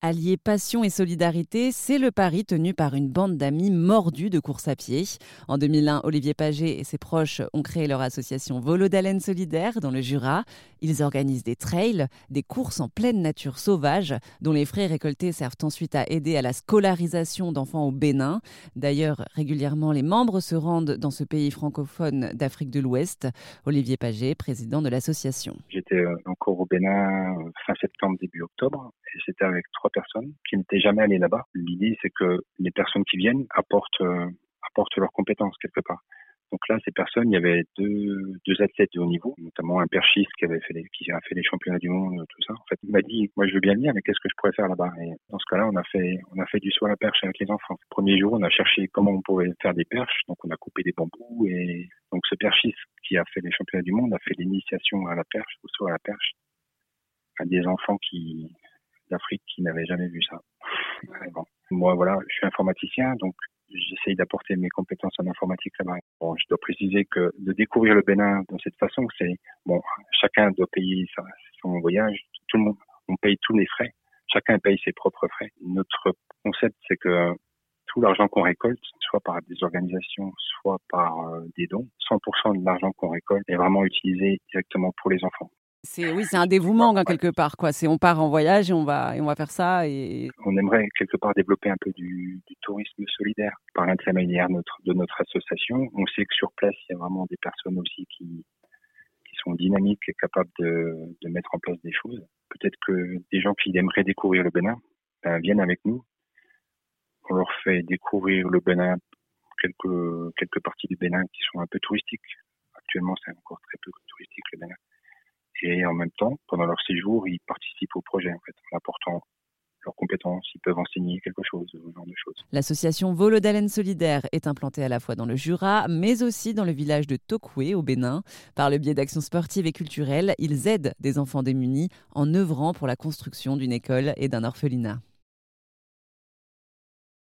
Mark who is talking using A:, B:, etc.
A: Allier passion et solidarité, c'est le pari tenu par une bande d'amis mordus de course à pied. En 2001, Olivier Paget et ses proches ont créé leur association Volodalen Solidaire dans le Jura. Ils organisent des trails, des courses en pleine nature sauvage, dont les frais récoltés servent ensuite à aider à la scolarisation d'enfants au Bénin. D'ailleurs, régulièrement, les membres se rendent dans ce pays francophone d'Afrique de l'Ouest. Olivier Paget, président de l'association.
B: J'étais encore au Bénin euh, fin septembre, début octobre, et c'était avec trois personnes qui n'étaient jamais allées là-bas. L'idée, c'est que les personnes qui viennent apportent, euh, apportent leurs compétences quelque part. Donc là, ces personnes, il y avait deux, athlètes de haut niveau, notamment un perchiste qui avait fait qui a fait les championnats du monde, tout ça. En fait, il m'a dit, moi, je veux bien venir, mais qu'est-ce que je pourrais faire là-bas? Et dans ce cas-là, on a fait, on a fait du saut à la perche avec les enfants. Le premier jour, on a cherché comment on pouvait faire des perches, donc on a coupé des bambous et donc ce perchiste qui a fait les championnats du monde a fait l'initiation à la perche, au saut à la perche, à des enfants qui d'Afrique qui n'avaient jamais vu ça. Moi, voilà, je suis informaticien, donc j'essaye d'apporter mes compétences en informatique là-bas. Bon, je dois préciser que de découvrir le Bénin de cette façon, c'est bon, chacun doit payer son voyage, tout le monde, on paye tous les frais, chacun paye ses propres frais. Notre concept, c'est que tout l'argent qu'on récolte, soit par des organisations, soit par euh, des dons, 100% de l'argent qu'on récolte est vraiment utilisé directement pour les enfants.
A: C'est oui, c'est un dévouement quelque part quoi. C'est on part en voyage et on va on va faire ça et
B: on aimerait quelque part développer un peu du, du tourisme solidaire par l'intermédiaire notre, de notre association. On sait que sur place il y a vraiment des personnes aussi qui qui sont dynamiques et capables de, de mettre en place des choses. Peut-être que des gens qui aimeraient découvrir le Bénin ben, viennent avec nous. On leur fait découvrir le Bénin, quelques quelques parties du Bénin qui sont un peu touristiques. Actuellement, c'est encore très peu touristique le Bénin et en même temps, pendant leur séjour, ils participent au projet en apportant leurs compétences, ils peuvent enseigner quelque chose, ce genre de choses.
A: L'association Volodalen Solidaire est implantée à la fois dans le Jura, mais aussi dans le village de Tokwe, au Bénin. Par le biais d'actions sportives et culturelles, ils aident des enfants démunis en œuvrant pour la construction d'une école et d'un orphelinat.